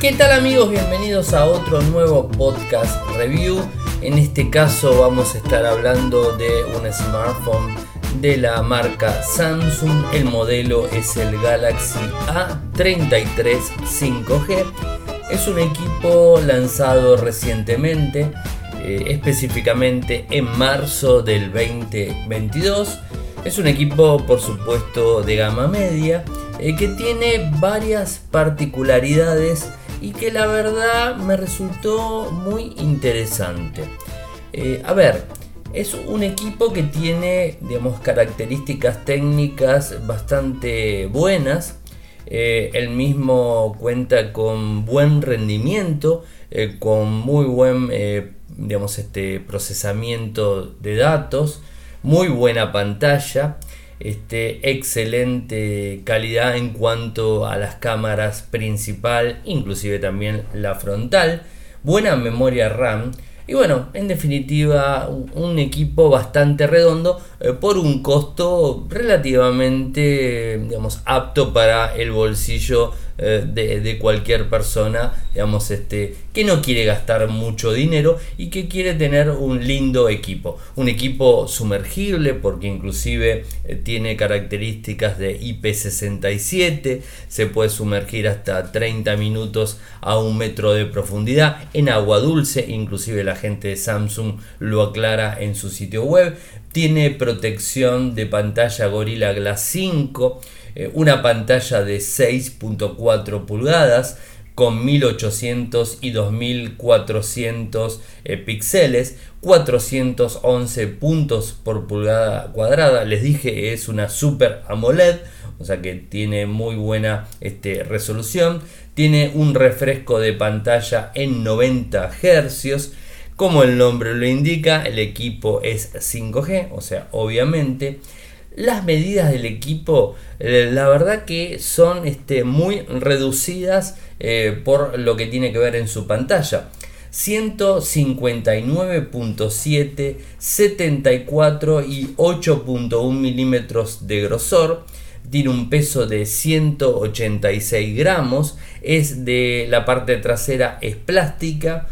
¿Qué tal amigos? Bienvenidos a otro nuevo podcast review. En este caso vamos a estar hablando de un smartphone de la marca Samsung. El modelo es el Galaxy A33 5G. Es un equipo lanzado recientemente, eh, específicamente en marzo del 2022. Es un equipo por supuesto de gama media eh, que tiene varias particularidades y que la verdad me resultó muy interesante. Eh, a ver, es un equipo que tiene, digamos, características técnicas bastante buenas. Eh, el mismo cuenta con buen rendimiento, eh, con muy buen, digamos, este procesamiento de datos, muy buena pantalla este, excelente calidad en cuanto a las cámaras principal, inclusive también la frontal, buena memoria RAM. Y bueno, en definitiva un equipo bastante redondo eh, por un costo relativamente digamos, apto para el bolsillo eh, de, cualquier persona, digamos, este, que no quiere gastar mucho dinero y que quiere tener un lindo equipo. Un equipo sumergible porque inclusive eh, tiene características de IP67, se puede sumergir hasta 30 minutos a un metro de profundidad en agua dulce, inclusive la gente de Samsung lo aclara en su sitio web. Tiene protección de pantalla Gorilla Glass 5 eh, una pantalla de 6.4 pulgadas con 1800 y 2400 eh, píxeles, 411 puntos por pulgada cuadrada. Les dije es una Super AMOLED, o sea que tiene muy buena este, resolución. Tiene un refresco de pantalla en 90 Hz. Como el nombre lo indica, el equipo es 5G, o sea, obviamente las medidas del equipo, eh, la verdad que son este, muy reducidas eh, por lo que tiene que ver en su pantalla. 159.7, 74 y 8.1 milímetros de grosor. Tiene un peso de 186 gramos. Es de la parte trasera es plástica.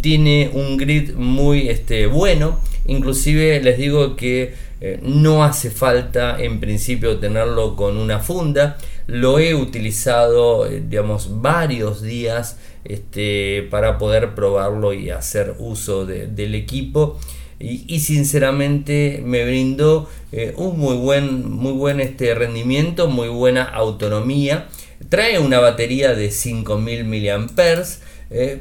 Tiene un grid muy este, bueno. Inclusive les digo que eh, no hace falta en principio tenerlo con una funda. Lo he utilizado, eh, digamos, varios días este, para poder probarlo y hacer uso del equipo. Y, sinceramente me brindó eh, un muy buen, muy buen este rendimiento, muy buena autonomía. Trae una batería de 5000 mAh.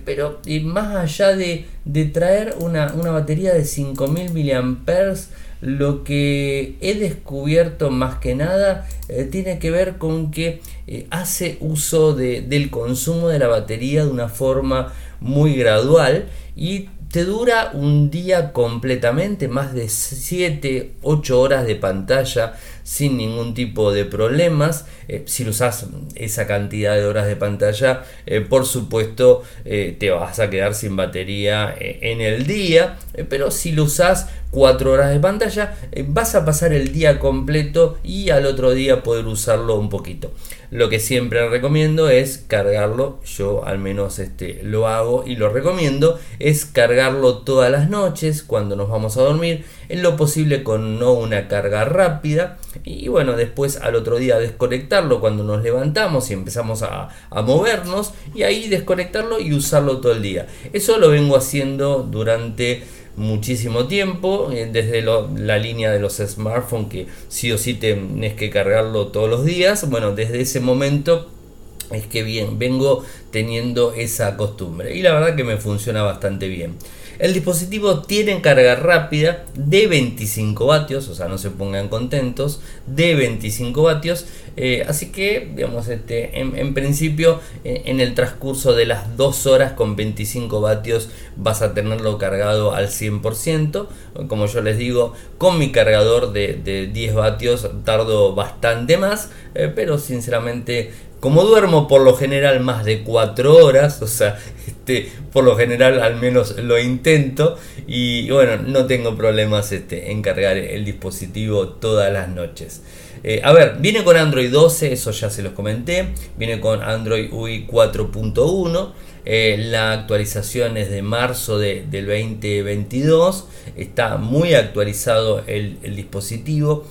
pero más allá de, traer una, una, batería de 5000 mAh, lo que he descubierto más que nada eh, tiene que ver con que eh, hace uso del consumo de la batería de una forma muy gradual y te dura un día completamente, más de 7, 8 horas de pantalla sin ningún tipo de problemas. Eh, si usas esa cantidad de horas de pantalla, eh, por supuesto te vas a quedar sin batería en el día, pero si lo usas 4 horas de pantalla, vas a pasar el día completo y al otro día poder usarlo un poquito. Lo que siempre recomiendo es cargarlo, yo al menos este, lo hago y lo recomiendo, es cargarlo todas las noches cuando nos vamos a dormir, en lo posible con no una carga rápida y bueno, después al otro día desconectarlo cuando nos levantamos y empezamos a, a movernos y ahí desconectarlo y usarlo todo el día. Eso lo vengo haciendo durante muchísimo tiempo, eh, desde la línea de los smartphones que sí o sí tenés que cargarlo todos los días. Bueno, desde ese momento es que bien, vengo teniendo esa costumbre y la verdad que me funciona bastante bien. El dispositivo tiene carga rápida de 25 vatios, o sea, no se pongan contentos, de 25 vatios. Eh, así que, digamos, este, en, principio, eh, en el transcurso de las 2 horas con 25 vatios vas a tenerlo cargado al 100%. Como yo les digo, con mi cargador de, 10 vatios tardo bastante más, eh, pero sinceramente como duermo por lo general más de 4 horas, o sea, este, por lo general al menos lo intento y bueno, no tengo problemas este, en cargar el dispositivo todas las noches. A ver, viene con Android 12, eso ya se los comenté. Viene con Android UI 4.1. Eh, la actualización es de marzo del 2022. Está muy actualizado el, dispositivo.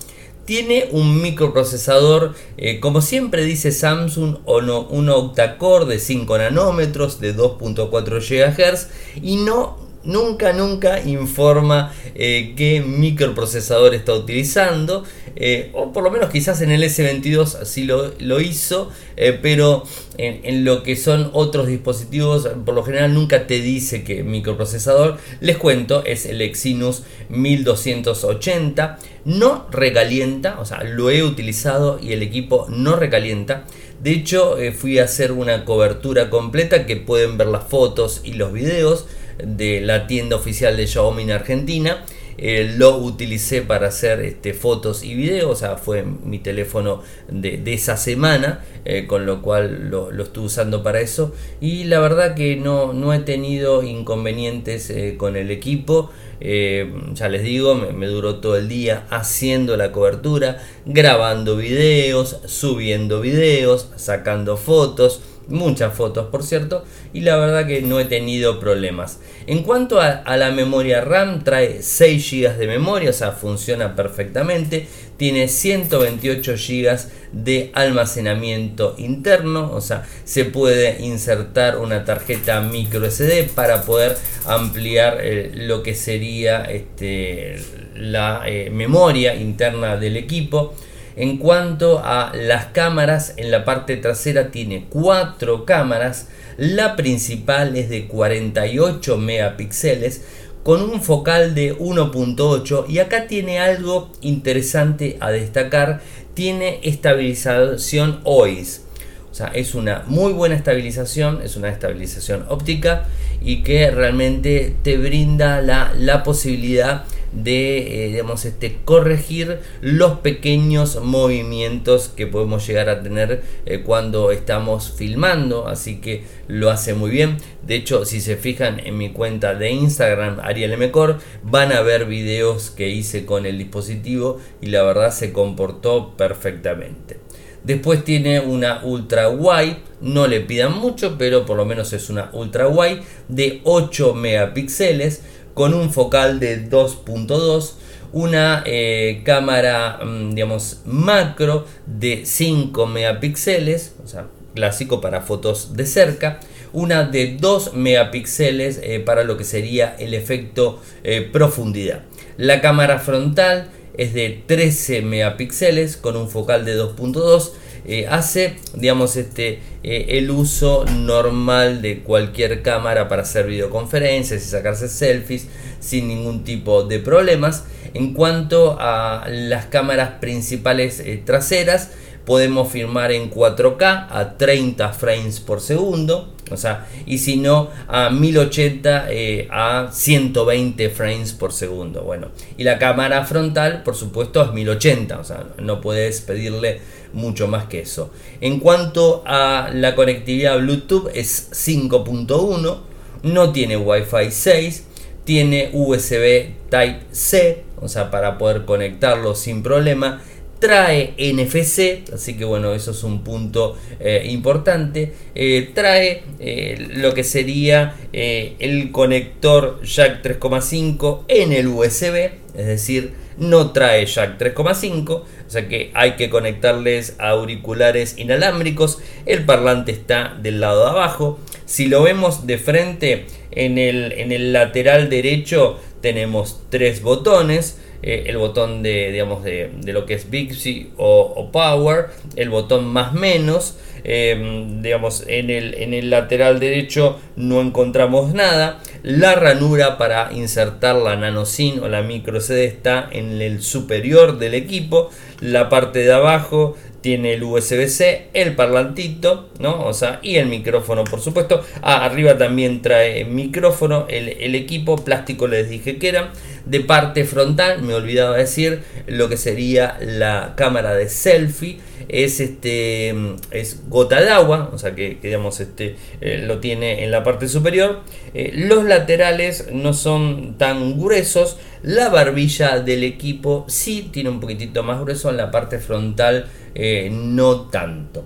Tiene un microprocesador, eh, como siempre dice Samsung, un octa-core de 5 nanómetros de 2.4 GHz y no nunca, nunca informa eh, qué microprocesador está utilizando. Eh, o por lo menos quizás en el S22 así lo, hizo, eh, pero en, lo que son otros dispositivos, por lo general nunca te dice qué microprocesador. Les cuento, es el Exynos 1280. No recalienta, o sea, lo he utilizado y el equipo no recalienta. De hecho, fui a hacer una cobertura completa que pueden ver las fotos y los videos de la tienda oficial de Xiaomi en Argentina. Eh, lo utilicé para hacer este, fotos y videos, o sea, fue mi teléfono de, esa semana, eh, con lo cual lo, estuve usando para eso. Y la verdad que no, no he tenido inconvenientes eh, con el equipo. ya les digo, me, duró todo el día haciendo la cobertura, grabando videos, subiendo videos, sacando fotos muchas fotos por cierto y la verdad que no he tenido problemas. En cuanto a, la memoria RAM trae 6 GB de memoria o sea funciona perfectamente. Tiene 128 GB de almacenamiento interno o sea se puede insertar una tarjeta micro SD para poder ampliar eh, lo que sería este, la eh, memoria interna del equipo en cuanto a las cámaras, en la parte trasera tiene cuatro cámaras. La principal es de 48 megapíxeles con un focal de 1.8 y acá tiene algo interesante a destacar, tiene estabilización OIS. O sea, es una muy buena estabilización, es una estabilización óptica y que realmente te brinda la, la posibilidad de eh, este, corregir los pequeños movimientos que podemos llegar a tener eh, cuando estamos filmando. Así que lo hace muy bien. De hecho si se fijan en mi cuenta de Instagram Ariel Mcor van a ver videos que hice con el dispositivo y la verdad se comportó perfectamente. Después tiene una ultra wide, no le pidan mucho, pero por lo menos es una ultra wide de 8 megapíxeles con un focal de 2.2, una eh, cámara, mm, digamos, macro de 5 megapíxeles, o sea, clásico para fotos de cerca, una de 2 megapíxeles eh, para lo que sería el efecto eh, profundidad. La cámara frontal es de 13 megapíxeles con un focal de 2.2 eh, hace, digamos, este, eh, el uso normal de cualquier cámara para hacer videoconferencias y sacarse selfies sin ningún tipo de problemas. En cuanto a las cámaras principales eh, traseras, podemos filmar en 4K a 30 frames por segundo, o sea, y si no a 1080 a 120 frames por segundo. Bueno, y la cámara frontal, por supuesto, es 1080, o sea, no puedes pedirle mucho más que eso. En cuanto a la conectividad Bluetooth es 5.1, no tiene Wi-Fi 6, tiene USB Type-C, o sea, para poder conectarlo sin problema. Trae NFC, así que bueno, eso es un punto eh, importante. Eh, trae eh, lo que sería el conector jack 3.5 en el USB, es decir, no trae jack 3.5, o sea que hay que conectarles auriculares inalámbricos. El parlante está del lado de abajo. Si lo vemos de frente, en el, en el lateral derecho tenemos tres botones. Eh, el botón de, digamos, de, lo que es Bixby o, o, Power, el botón más menos, em, digamos, en el, en el lateral derecho no encontramos nada, la ranura para insertar la nano o la micro CD está en el superior del equipo, la parte de abajo tiene el USB-C, el parlantito, ¿no? O sea, y el micrófono, por supuesto. Ah, arriba también trae micrófono, el, equipo plástico les dije que era. De parte frontal, me olvidaba decir, lo que sería la cámara de selfie es este es gota de agua, o sea que, digamos este eh, lo tiene en la parte superior. Eh, los laterales no son tan gruesos. La barbilla del equipo sí tiene un poquitito más grueso en la parte frontal, eh, no tanto.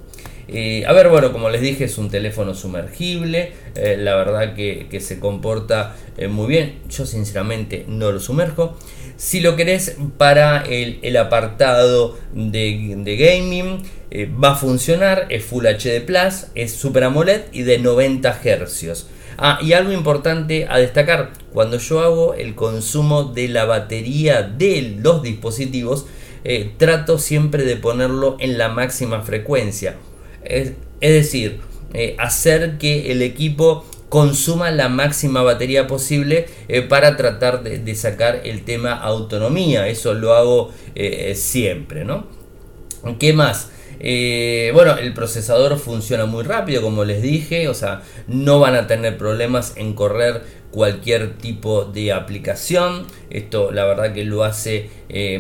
a ver, bueno, como les dije, es un teléfono sumergible. la verdad que, se comporta muy bien. Yo sinceramente no lo sumerjo. Si lo querés para el, apartado de, gaming, eh, va a funcionar, es Full HD Plus, es Super AMOLED y de 90 Hz. Ah, y algo importante a destacar, cuando yo hago el consumo de la batería de los dispositivos, eh, trato siempre de ponerlo en la máxima frecuencia. Es, decir, eh, hacer que el equipo consuma la máxima batería posible eh, para tratar de, sacar el tema autonomía. Eso lo hago eh, siempre, ¿no? ¿Qué más? Eh, bueno, el procesador funciona muy rápido, como les dije, o sea, no van a tener problemas en correr cualquier tipo de aplicación. Esto la verdad que lo hace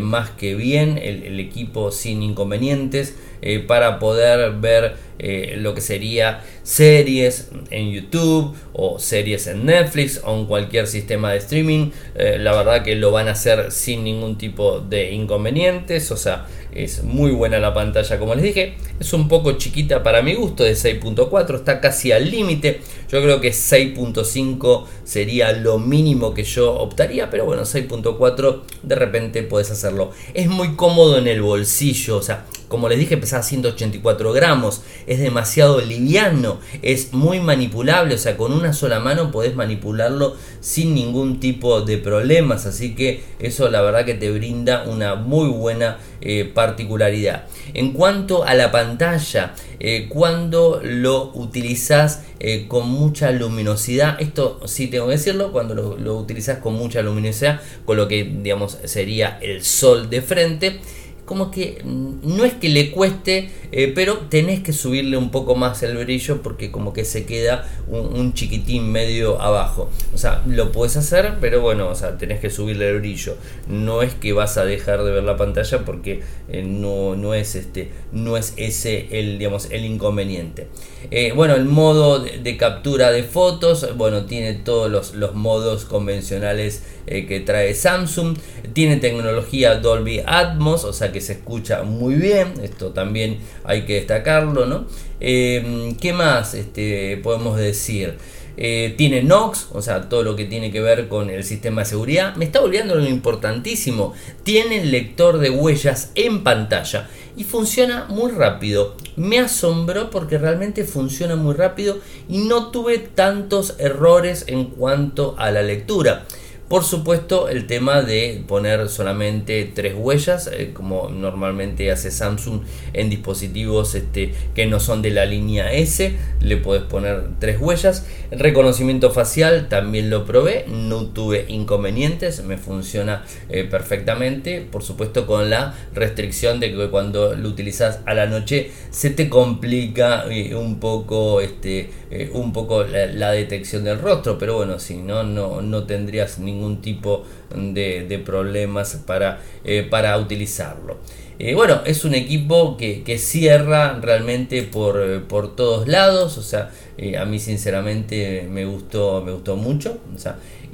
más que bien el equipo sin inconvenientes. Eh, para poder ver eh, lo que sería series en YouTube o series en Netflix o en cualquier sistema de streaming. Eh, la verdad que lo van a hacer sin ningún tipo de inconvenientes. O sea, es muy buena la pantalla como les dije. Es un poco chiquita para mi gusto de 6.4. Está casi al límite. Yo creo que 6.5 sería lo mínimo que yo optaría. Pero bueno, 6.4 de repente puedes hacerlo. Es muy cómodo en el bolsillo. O sea, como les dije, pesa 184 gramos, es demasiado liviano, es muy manipulable, o sea, con una sola mano podés manipularlo sin ningún tipo de problemas, así que eso la verdad que te brinda una muy buena eh, particularidad. En cuanto a la pantalla, eh, cuando lo utilizas eh, con mucha luminosidad, esto sí tengo que decirlo, cuando lo, lo utilizas con mucha luminosidad, con lo que digamos sería el sol de frente, como que no es que le cueste, eh, pero tenés que subirle un poco más el brillo porque como que se queda un, chiquitín medio abajo. O sea, lo puedes hacer, pero bueno, o sea, tenés que subirle el brillo. No es que vas a dejar de ver la pantalla porque eh, no, no, es este, no es ese el, digamos, el inconveniente. Eh, bueno, el modo de, captura de fotos, bueno, tiene todos los, los modos convencionales que trae Samsung. Tiene tecnología Dolby Atmos, o sea que se escucha muy bien, esto también hay que destacarlo, ¿no? Eh, ¿Qué más este, podemos decir? Eh, tiene NOx, o sea, todo lo que tiene que ver con el sistema de seguridad. Me está olvidando lo importantísimo. Tiene lector de huellas en pantalla y funciona muy rápido. Me asombró porque realmente funciona muy rápido y no tuve tantos errores en cuanto a la lectura. Por supuesto, el tema de poner solamente tres huellas, eh, como normalmente hace Samsung en dispositivos este, que no son de la línea S, le puedes poner tres huellas. El reconocimiento facial también lo probé, no tuve inconvenientes, me funciona eh, perfectamente. Por supuesto, con la restricción de que cuando lo utilizas a la noche se te complica eh, un poco, este, un poco la, detección del rostro, pero bueno, si no, no, no tendrías ningún tipo de, problemas para, eh, para utilizarlo. Eh, bueno, es un equipo que, cierra realmente por, por, todos lados. O sea, eh, a mí sinceramente me gustó, me gustó mucho.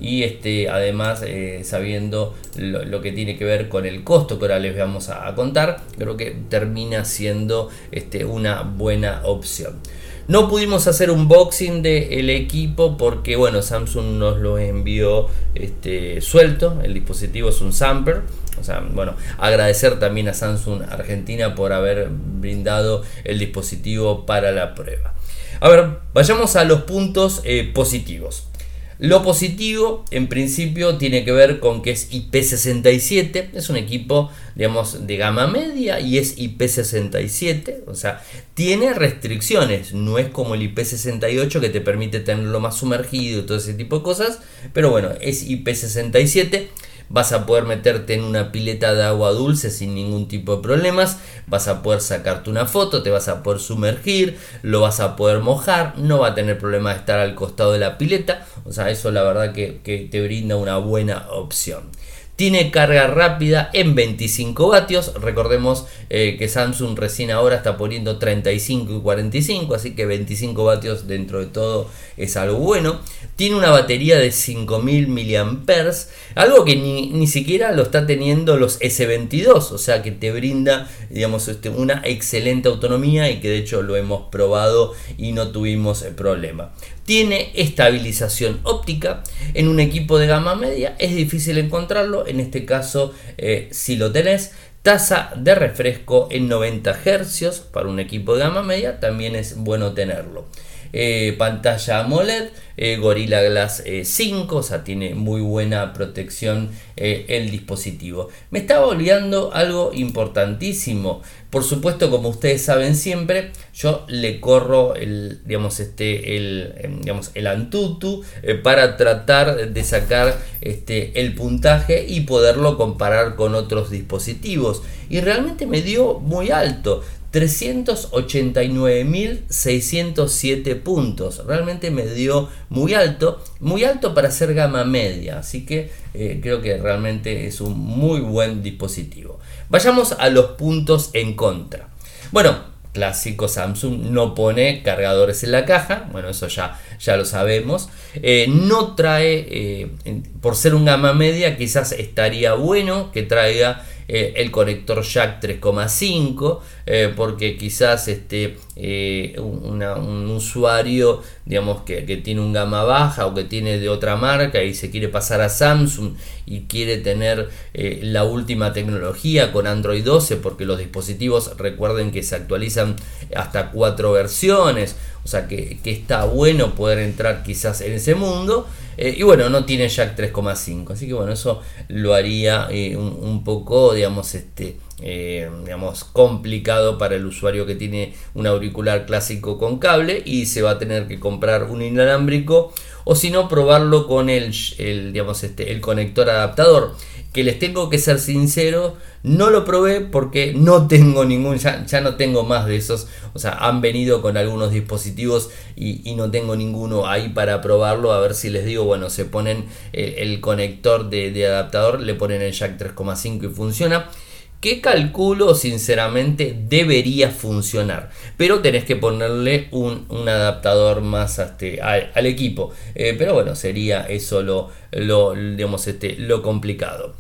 y este, además, sabiendo lo, que tiene que ver con el costo que ahora les vamos a, a contar, creo que termina siendo este, una buena opción. No pudimos hacer un boxing del equipo porque bueno, Samsung nos lo envió este, suelto. El dispositivo es un Samper. O sea, bueno, agradecer también a Samsung Argentina por haber brindado el dispositivo para la prueba. A ver, vayamos a los puntos eh, positivos. Lo positivo, en principio, tiene que ver con que es IP67, es un equipo, digamos, de gama media y es IP67, o sea, tiene restricciones, no es como el IP68 que te permite tenerlo más sumergido y todo ese tipo de cosas, pero bueno, es IP67 vas a poder meterte en una pileta de agua dulce sin ningún tipo de problemas, vas a poder sacarte una foto, te vas a poder sumergir, lo vas a poder mojar, no va a tener problema de estar al costado de la pileta, o sea, eso la verdad que, te brinda una buena opción. Tiene carga rápida en 25 vatios. Recordemos eh, que Samsung recién ahora está poniendo 35 y 45, así que 25 vatios dentro de todo es algo bueno. Tiene una batería de 5000 mAh, algo que ni, ni, siquiera lo está teniendo los S22, o sea que te brinda digamos, este, una excelente autonomía y que de hecho lo hemos probado y no tuvimos el problema. Tiene estabilización óptica en un equipo de gama media, es difícil encontrarlo, en este caso eh, si lo tenés. Tasa de refresco en 90 Hz para un equipo de gama media también es bueno tenerlo. Eh, pantalla AMOLED, eh, Gorilla Glass 5, o sea, tiene muy buena protección el dispositivo. Me estaba olvidando algo importantísimo. Por supuesto, como ustedes saben siempre, yo le corro el, digamos, este, el, em, digamos, el Antutu eh, para tratar de sacar este, el puntaje y poderlo comparar con otros dispositivos. Y realmente me dio muy alto. 389.607 puntos. Realmente me dio muy alto, muy alto para ser gama media. Así que eh, creo que realmente es un muy buen dispositivo. Vayamos a los puntos en contra. Bueno, clásico Samsung no pone cargadores en la caja, bueno, eso ya, ya lo sabemos. Eh, no trae, eh, por ser un gama media, quizás estaría bueno que traiga el conector jack 3,5 eh, porque quizás este, un usuario digamos que, tiene un gama baja o que tiene de otra marca y se quiere pasar a Samsung y quiere tener la última tecnología con Android 12 porque los dispositivos recuerden que se actualizan hasta cuatro versiones o sea que, que está bueno poder entrar quizás en ese mundo y bueno no tiene jack 3,5 así que bueno eso lo haría un, un poco digamos, este, eh, digamos, complicado para el usuario que tiene un auricular clásico con cable y se va a tener que comprar un inalámbrico o si no probarlo con el, digamos, este, el conector adaptador. Que les tengo que ser sincero, no lo probé porque no tengo ningún, ya, no tengo más de esos, o sea, han venido con algunos dispositivos y, no tengo ninguno ahí para probarlo, a ver si les digo, bueno, se ponen el, conector de, adaptador, le ponen el jack 3,5 y funciona. Que calculo sinceramente debería funcionar, pero tenés que ponerle un, adaptador más este, al, equipo. Eh, pero bueno, sería eso lo, lo, digamos, este, lo complicado.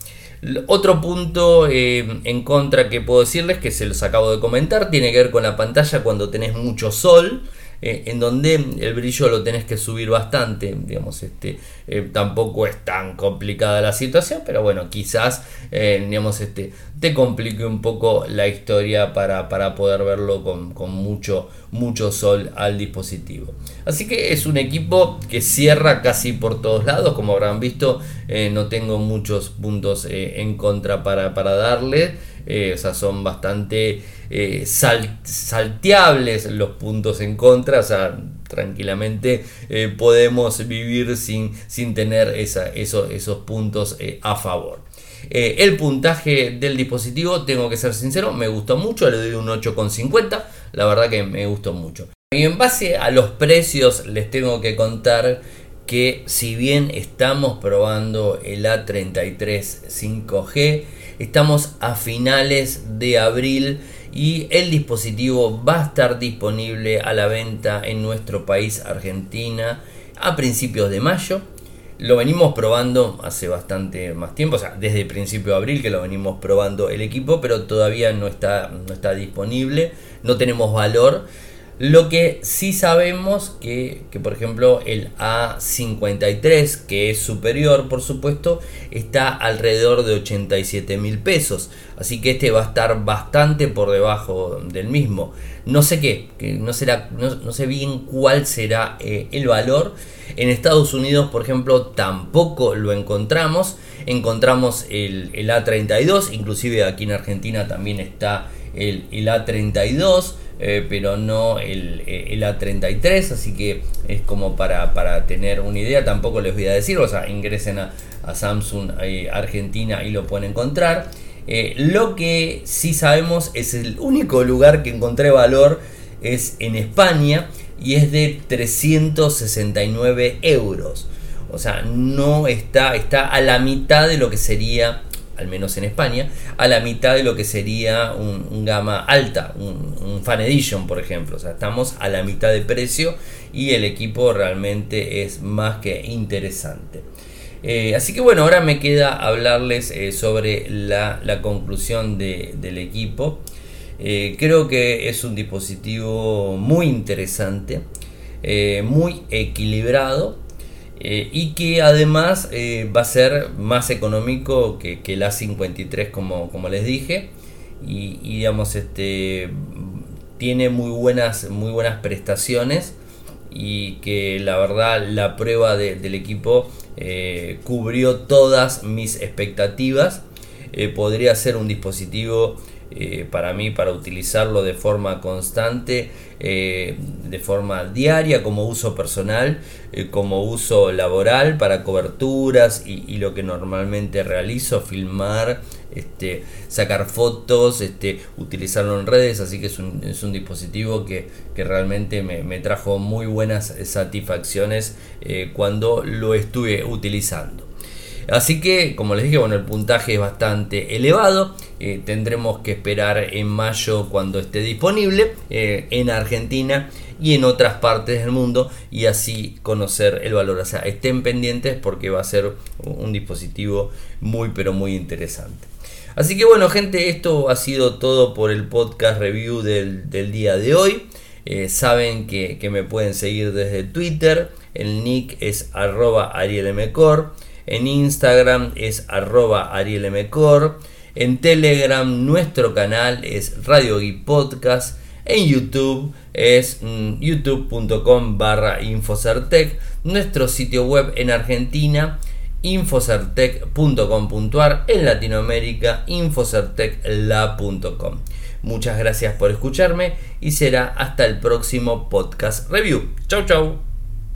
Otro punto eh, en contra que puedo decirles, que se los acabo de comentar, tiene que ver con la pantalla cuando tenés mucho sol. Eh, en donde el brillo lo tenés que subir bastante, digamos, este, eh, tampoco es tan complicada la situación, pero bueno, quizás, eh, digamos, este, te complique un poco la historia para, para poder verlo con, con, mucho, mucho sol al dispositivo. Así que es un equipo que cierra casi por todos lados, como habrán visto, no tengo muchos puntos en contra para, para darle. o sea, son bastante eh, salteables los puntos en contra, tranquilamente eh, podemos vivir sin, sin tener esos puntos eh, a favor. el puntaje del dispositivo, tengo que ser sincero, me gustó mucho, le doy un 8,50, la verdad que me gustó mucho. Y en base a los precios les tengo que contar que si bien estamos probando el A33 5G, estamos a finales de abril y el dispositivo va a estar disponible a la venta en nuestro país Argentina a principios de mayo. Lo venimos probando hace bastante más tiempo, o sea, desde el principio de abril que lo venimos probando el equipo, pero todavía no está, no está disponible, no tenemos valor. Lo que sí sabemos que, que, por ejemplo el A53, que es superior por supuesto, está alrededor de 87 mil pesos. Así que este va a estar bastante por debajo del mismo. No sé qué, no, será, no, sé bien cuál será eh, el valor. En Estados Unidos, por ejemplo, tampoco lo encontramos. Encontramos el, el A32, inclusive aquí en Argentina también está el, el A32. Eh, pero no el, el, A33, así que es como para, para, tener una idea, tampoco les voy a decir, o sea, ingresen a, Samsung eh, Argentina y lo pueden encontrar. Eh, lo que sí sabemos es el único lugar que encontré valor es en España y es de 369 euros. O sea, no está, está a la mitad de lo que sería al menos en España, a la mitad de lo que sería un, gama alta, un, Fan Edition, por ejemplo. O sea, estamos a la mitad de precio y el equipo realmente es más que interesante. Eh, así que bueno, ahora me queda hablarles eh, sobre la, conclusión del equipo. Eh, creo que es un dispositivo muy interesante, muy equilibrado y que además va a ser más económico que, que A53 como, como les dije y, digamos este tiene muy buenas muy buenas prestaciones y que la verdad la prueba del equipo eh, cubrió todas mis expectativas podría ser un dispositivo eh, para mí para utilizarlo de forma constante, eh, de forma diaria como uso personal, eh, como uso laboral para coberturas y, lo que normalmente realizo, filmar, este, sacar fotos, este, utilizarlo en redes, así que es un, dispositivo que, realmente me, me, trajo muy buenas satisfacciones cuando lo estuve utilizando. Así que, como les dije, bueno, el puntaje es bastante elevado. Eh, tendremos que esperar en mayo cuando esté disponible eh, en Argentina y en otras partes del mundo y así conocer el valor. O sea, estén pendientes porque va a ser un dispositivo muy pero muy interesante. Así que bueno gente, esto ha sido todo por el podcast review del, día de hoy. Eh, saben que, que, me pueden seguir desde Twitter. El nick es arroba arielmcor. En Instagram es arroba arielmcor. En Telegram nuestro canal es Radio Geek Podcast. En YouTube es mm, youtube.com barra Infocertec. Nuestro sitio web en Argentina infocertec.com.ar. En Latinoamérica infocertecla.com. Muchas gracias por escucharme y será hasta el próximo podcast review. Chau chau.